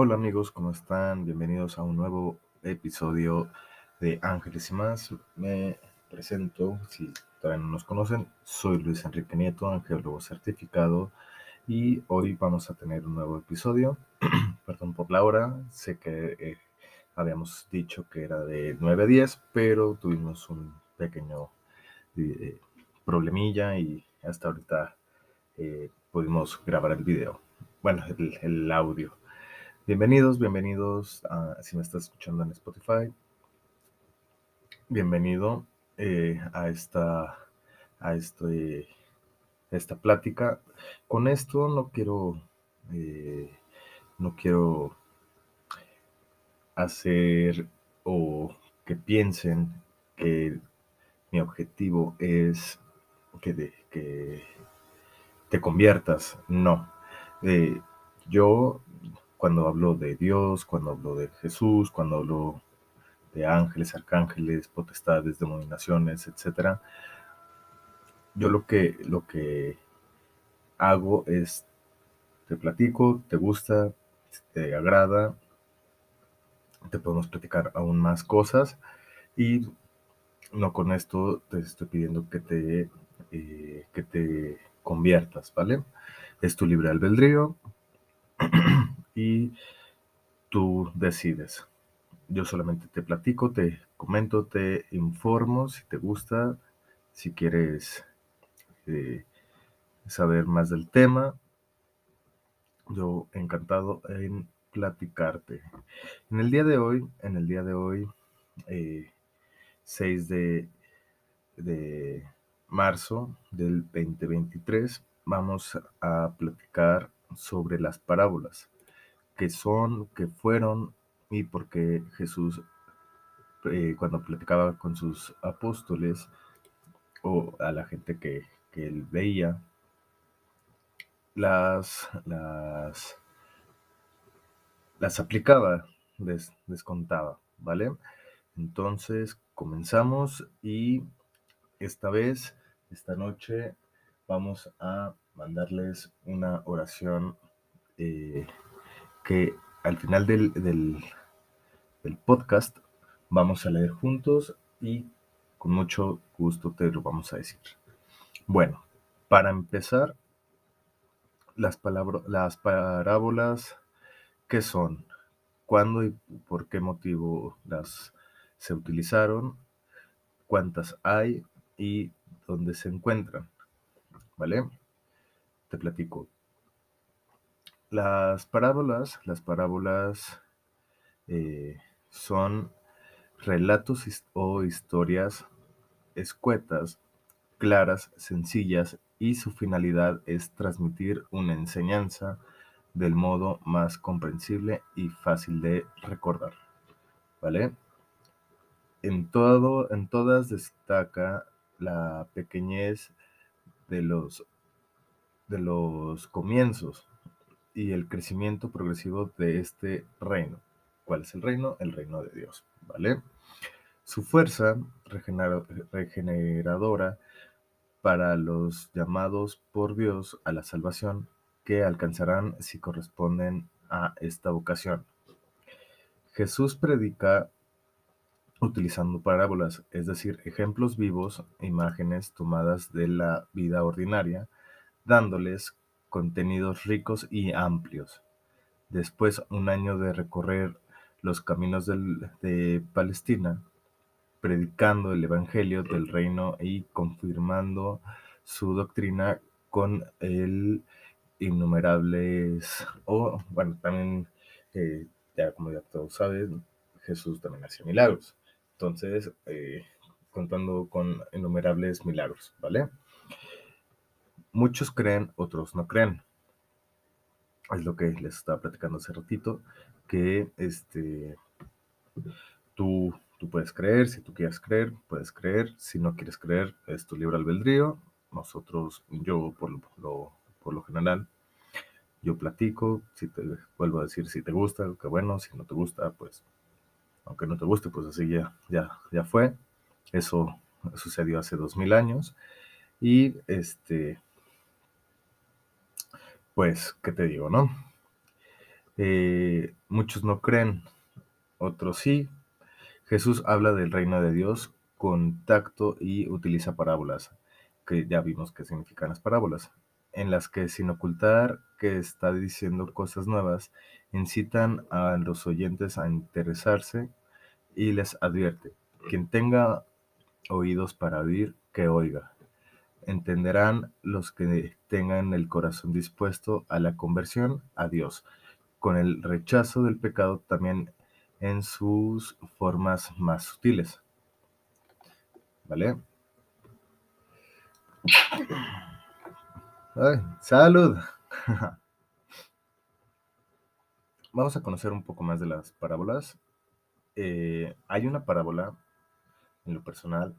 Hola amigos, ¿cómo están? Bienvenidos a un nuevo episodio de Ángeles y más. Me presento, si todavía no nos conocen, soy Luis Enrique Nieto, angeólogo certificado y hoy vamos a tener un nuevo episodio. Perdón por la hora, sé que eh, habíamos dicho que era de 9 a 10, pero tuvimos un pequeño eh, problemilla y hasta ahorita eh, pudimos grabar el video, bueno, el audio. Bienvenidos, bienvenidos a, si me estás escuchando en Spotify. Bienvenido eh, a esta a este, esta plática. Con esto no quiero eh, no quiero hacer o que piensen que mi objetivo es que, que te conviertas. No. Eh, yo cuando hablo de Dios, cuando hablo de Jesús, cuando hablo de ángeles, arcángeles, potestades, denominaciones, etc. Yo lo que, lo que hago es, te platico, te gusta, te agrada, te podemos platicar aún más cosas y no con esto te estoy pidiendo que te, eh, que te conviertas, ¿vale? Es tu libre albedrío. y tú decides. Yo solamente te platico, te comento, te informo si te gusta, si quieres eh, saber más del tema. Yo encantado en platicarte. En el día de hoy, en el día de hoy, 6 eh, de, de marzo del 2023, vamos a platicar sobre las parábolas que son, que fueron y porque Jesús eh, cuando platicaba con sus apóstoles o a la gente que, él veía, las, las, las aplicaba, les, les contaba, ¿vale? Entonces comenzamos y esta vez, esta noche, vamos a mandarles una oración eh, que al final del, del, podcast vamos a leer juntos y con mucho gusto te lo vamos a decir. Bueno, para empezar, las, las parábolas, ¿qué son? ¿Cuándo y por qué motivo las se utilizaron? ¿Cuántas hay? ¿Y dónde se encuentran? ¿Vale? Te platico. Las parábolas, las parábolas eh, son relatos o historias escuetas, claras, sencillas y su finalidad es transmitir una enseñanza del modo más comprensible y fácil de recordar. ¿Vale? En, todo, en todas destaca la pequeñez de los, de los comienzos, y el crecimiento progresivo de este reino. ¿Cuál es el reino? El reino de Dios, ¿vale? Su fuerza regeneradora para los llamados por Dios a la salvación que alcanzarán si corresponden a esta vocación. Jesús predica utilizando parábolas, es decir, ejemplos vivos, imágenes tomadas de la vida ordinaria, dándoles contenidos ricos y amplios. Después un año de recorrer los caminos de Palestina, predicando el Evangelio del reino y confirmando su doctrina con el innumerables, o bueno, también, eh, ya como ya todos saben, Jesús también hacía milagros. Entonces, eh, contando con innumerables milagros, ¿vale? Muchos creen, otros no creen. Es lo que les estaba platicando hace ratito, que este, tú, tú puedes creer, si tú quieres creer, puedes creer, si no quieres creer, es tu libre albedrío. Nosotros, yo por lo, por lo general, yo platico, si te vuelvo a decir si te gusta, que bueno, si no te gusta, pues, aunque no te guste, pues así ya, ya, ya fue. Eso sucedió hace dos mil años. Y este, pues, ¿qué te digo, no? Eh, muchos no creen, otros sí. Jesús habla del reino de Dios con tacto y utiliza parábolas, que ya vimos qué significan las parábolas, en las que sin ocultar que está diciendo cosas nuevas, incitan a los oyentes a interesarse y les advierte, quien tenga oídos para oír, que oiga. Entenderán los que tengan el corazón dispuesto a la conversión a Dios, con el rechazo del pecado también en sus formas más sutiles. ¿Vale? Ay, salud. Vamos a conocer un poco más de las parábolas. Eh, hay una parábola, en lo personal,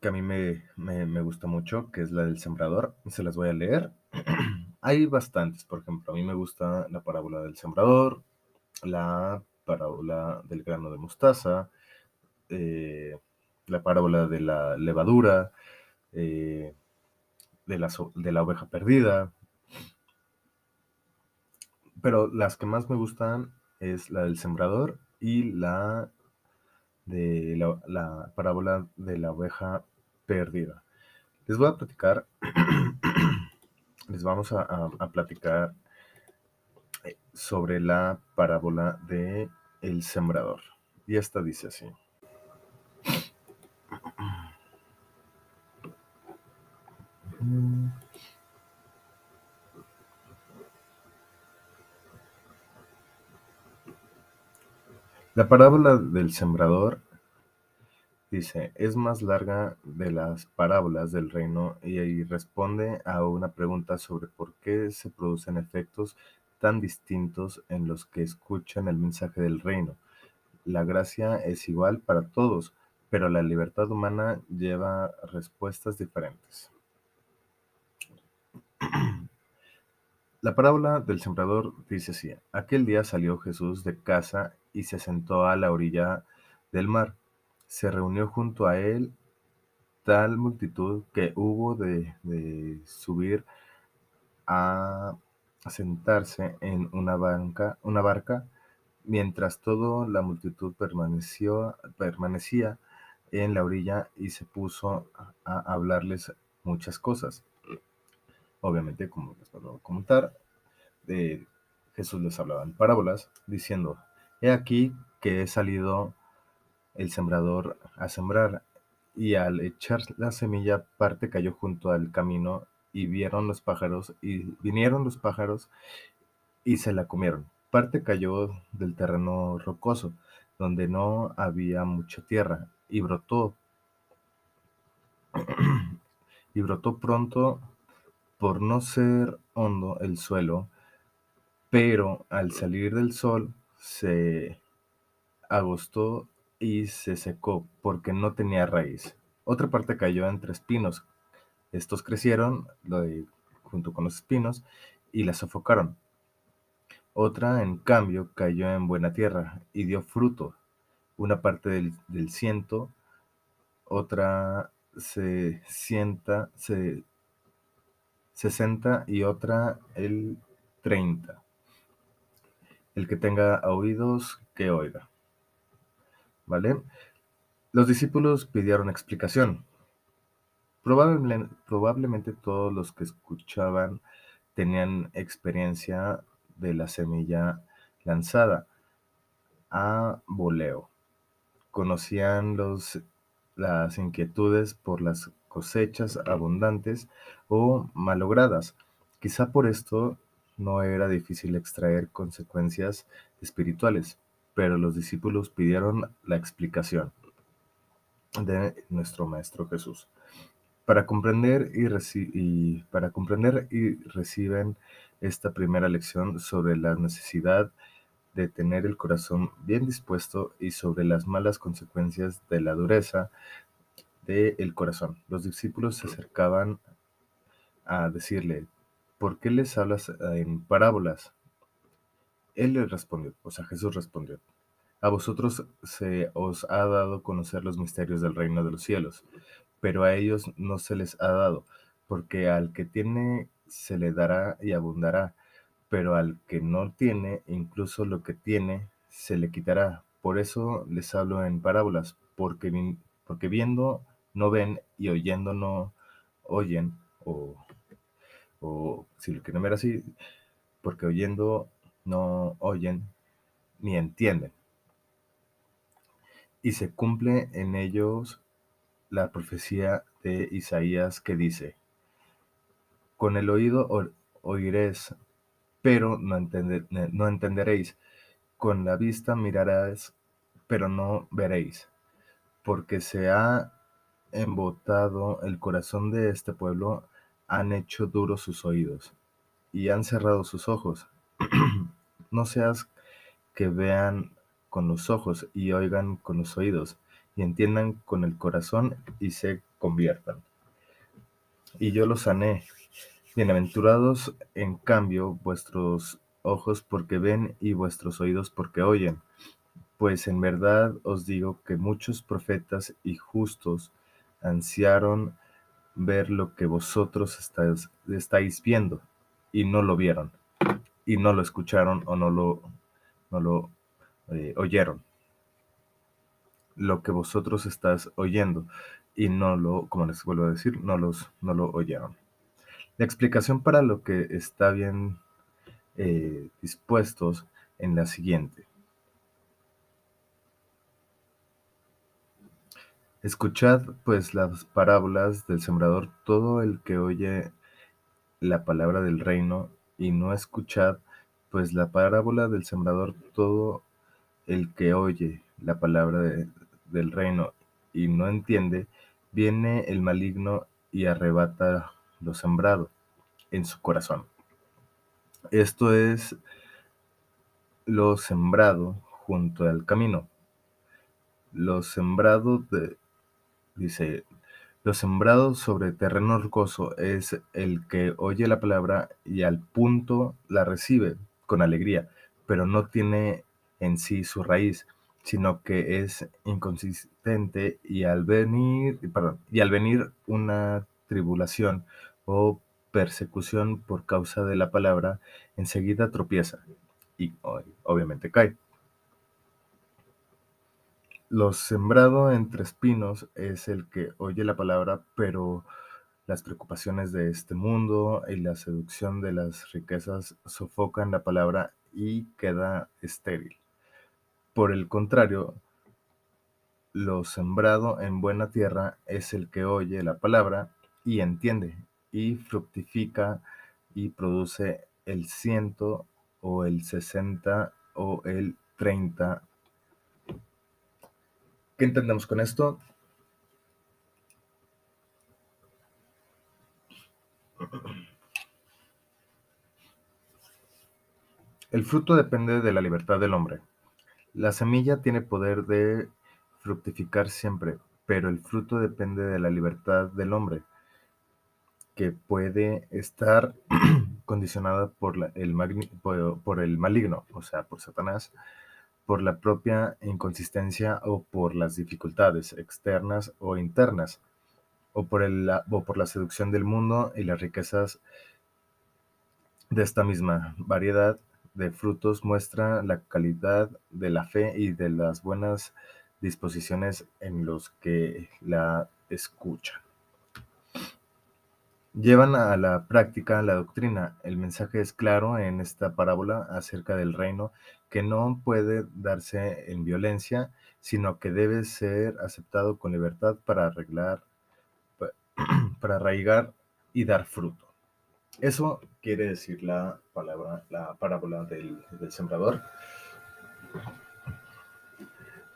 que a mí me, me, gusta mucho, que es la del sembrador. Se las voy a leer. Hay bastantes, por ejemplo, a mí me gusta la parábola del sembrador, la parábola del grano de mostaza, eh, la parábola de la levadura, eh, de, la, de la oveja perdida. Pero las que más me gustan es la del sembrador y la de la, parábola de la oveja perdida. Les voy a platicar, les vamos a, a, platicar eh, sobre la parábola de el sembrador. Y esta dice así. La parábola del sembrador dice, es más larga de las parábolas del reino y responde a una pregunta sobre por qué se producen efectos tan distintos en los que escuchan el mensaje del reino. La gracia es igual para todos, pero la libertad humana lleva respuestas diferentes. La parábola del sembrador dice así, aquel día salió Jesús de casa y se sentó a la orilla del mar. Se reunió junto a él tal multitud que hubo de, subir a, sentarse en una, banca, una barca, mientras toda la multitud permaneció, permanecía en la orilla y se puso a hablarles muchas cosas. Obviamente, como les comentar, de Jesús les hablaba en parábolas, diciendo, he aquí que he salido el sembrador a sembrar, y al echar la semilla parte cayó junto al camino, y vieron los pájaros, y vinieron los pájaros, y se la comieron. Parte cayó del terreno rocoso, donde no había mucha tierra, y brotó, y brotó pronto por no ser hondo el suelo, pero al salir del sol se agostó y se secó porque no tenía raíz. Otra parte cayó entre espinos. Estos crecieron junto con los espinos y la sofocaron. Otra, en cambio, cayó en buena tierra y dio fruto. Una parte del, del ciento, otra se sienta, se 60 y otra el 30. El que tenga oídos, que oiga. ¿Vale? Los discípulos pidieron explicación. Probablemente, todos los que escuchaban tenían experiencia de la semilla lanzada a voleo. Conocían los, las inquietudes por las cosechas abundantes o malogradas. Quizá por esto no era difícil extraer consecuencias espirituales, pero los discípulos pidieron la explicación de nuestro Maestro Jesús. Para comprender y, para comprender y reciben esta primera lección sobre la necesidad de tener el corazón bien dispuesto y sobre las malas consecuencias de la dureza del corazón. Los discípulos se acercaban a decirle, ¿por qué les hablas en parábolas? Él les respondió, o sea, Jesús respondió, a vosotros se os ha dado conocer los misterios del reino de los cielos, pero a ellos no se les ha dado, porque al que tiene se le dará y abundará, pero al que no tiene, incluso lo que tiene, se le quitará. Por eso les hablo en parábolas, porque, porque viendo no ven y oyendo no oyen, o, o si lo quieren ver así, porque oyendo no oyen ni entienden. Y se cumple en ellos la profecía de Isaías que dice, con el oído oiréis, pero no, no entenderéis, con la vista mirarás, pero no veréis, porque se ha embotado el corazón de este pueblo, han hecho duros sus oídos y han cerrado sus ojos. no seas que vean con los ojos y oigan con los oídos y entiendan con el corazón y se conviertan. Y yo los sané. Bienaventurados, en cambio, vuestros ojos porque ven y vuestros oídos porque oyen. Pues en verdad os digo que muchos profetas y justos ansiaron ver lo que vosotros estáis, estáis viendo y no lo vieron, y no lo escucharon o no lo, no lo eh, oyeron. Lo que vosotros estás oyendo y no lo, como les vuelvo a decir, no, los, no lo oyeron. La explicación para lo que está bien eh, dispuestos en la siguiente. Escuchad pues las parábolas del sembrador, todo el que oye la palabra del reino, y no escuchad pues la parábola del sembrador, todo el que oye la palabra del reino y no entiende, viene el maligno y arrebata lo sembrado en su corazón. Esto es lo sembrado junto al camino. Lo sembrado de, Dice, lo sembrado sobre terreno rocoso es el que oye la palabra y al punto la recibe con alegría, pero no tiene en sí su raíz, sino que es inconsistente y al venir, y al venir una tribulación o persecución por causa de la palabra, enseguida tropieza y obviamente cae. Lo sembrado entre espinos es el que oye la palabra, pero las preocupaciones de este mundo y la seducción de las riquezas sofocan la palabra y queda estéril. Por el contrario, lo sembrado en buena tierra es el que oye la palabra y entiende, y fructifica y produce el ciento o el sesenta o el treinta ¿Qué entendemos con esto? El fruto depende de la libertad del hombre. La semilla tiene poder de fructificar siempre, pero el fruto depende de la libertad del hombre, que puede estar condicionada por, el, por el maligno, o sea, por Satanás, por la propia inconsistencia o por las dificultades externas o internas, o por, el, o por la seducción del mundo y las riquezas de esta misma variedad de frutos muestra la calidad de la fe y de las buenas disposiciones en los que la escuchan. Llevan a la práctica la doctrina. El mensaje es claro en esta parábola acerca del reino que no puede darse en violencia, sino que debe ser aceptado con libertad para arreglar, para arraigar y dar fruto. Eso quiere decir la palabra, la parábola del, sembrador.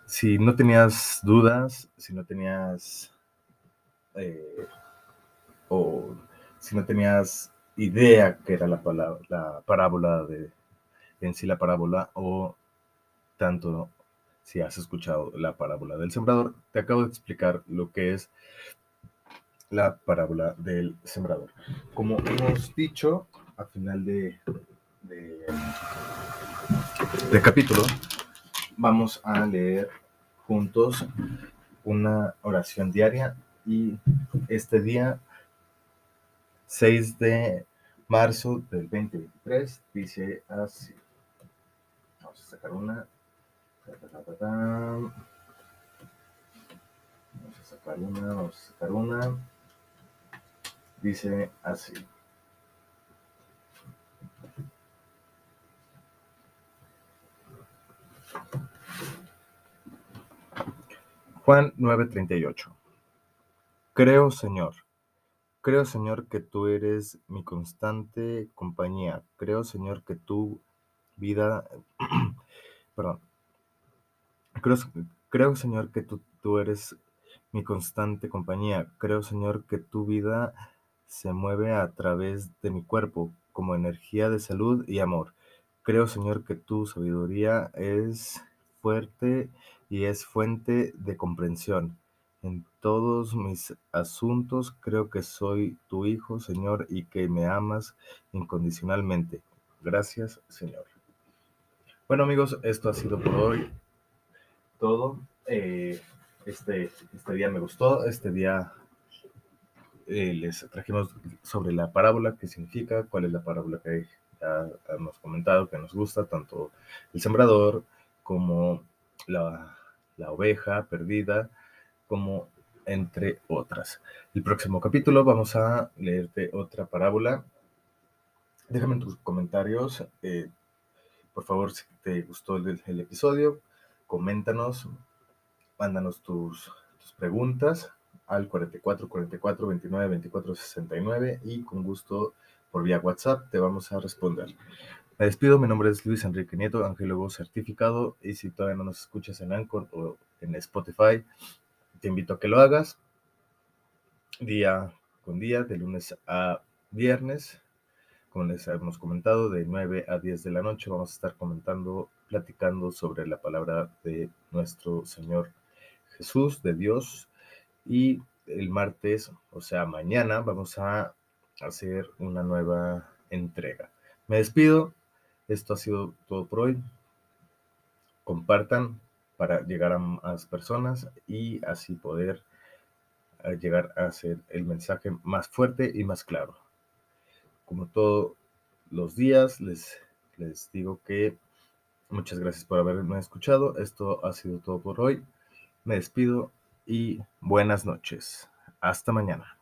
Si no tenías dudas, si no tenías eh, o si no tenías idea que era la, palabra, la parábola de en sí la parábola o tanto si has escuchado la parábola del sembrador, te acabo de explicar lo que es la parábola del sembrador. Como hemos dicho al final de, de, capítulo, vamos a leer juntos una oración diaria y este día 6 de marzo del 2023. Dice así. Vamos a sacar una. Vamos a sacar una, vamos a sacar una. Dice así. Juan 9:38 Creo, Señor, creo, Señor, que tú eres mi constante compañía. Creo, Señor, que tu vida, perdón, creo, creo, Señor, que tú, tú eres mi constante compañía. Creo, Señor, que tu vida se mueve a través de mi cuerpo como energía de salud y amor. Creo, Señor, que tu sabiduría es fuerte y es fuente de comprensión. En todos mis asuntos creo que soy tu hijo, Señor, y que me amas incondicionalmente. Gracias, Señor. Bueno, amigos, esto ha sido por hoy todo. Eh, este, este día me gustó. Este día eh, les trajimos sobre la parábola, qué significa, cuál es la parábola que ya hemos comentado, que nos gusta, tanto el sembrador como la, la oveja perdida, como entre otras. El próximo capítulo vamos a leerte otra parábola. Déjame en tus comentarios, eh, por favor, gustó el, episodio, coméntanos, mándanos tus, tus preguntas al 44 44 29 24 69 y con gusto por vía WhatsApp te vamos a responder. Me despido, mi nombre es Luis Enrique Nieto, angiólogo certificado y si todavía no nos escuchas en Anchor o en Spotify, te invito a que lo hagas día con día, de lunes a viernes. Como les hemos comentado, de 9 a 10 de la noche vamos a estar comentando, platicando sobre la palabra de nuestro Señor Jesús, de Dios, y el martes, o sea, mañana, vamos a hacer una nueva entrega. Me despido. Esto ha sido todo por hoy. Compartan para llegar a más personas y así poder eh, llegar a hacer el mensaje más fuerte y más claro. Como todos los días, les, les digo que muchas gracias por haberme escuchado. Esto ha sido todo por hoy. Me despido y buenas noches. Hasta mañana.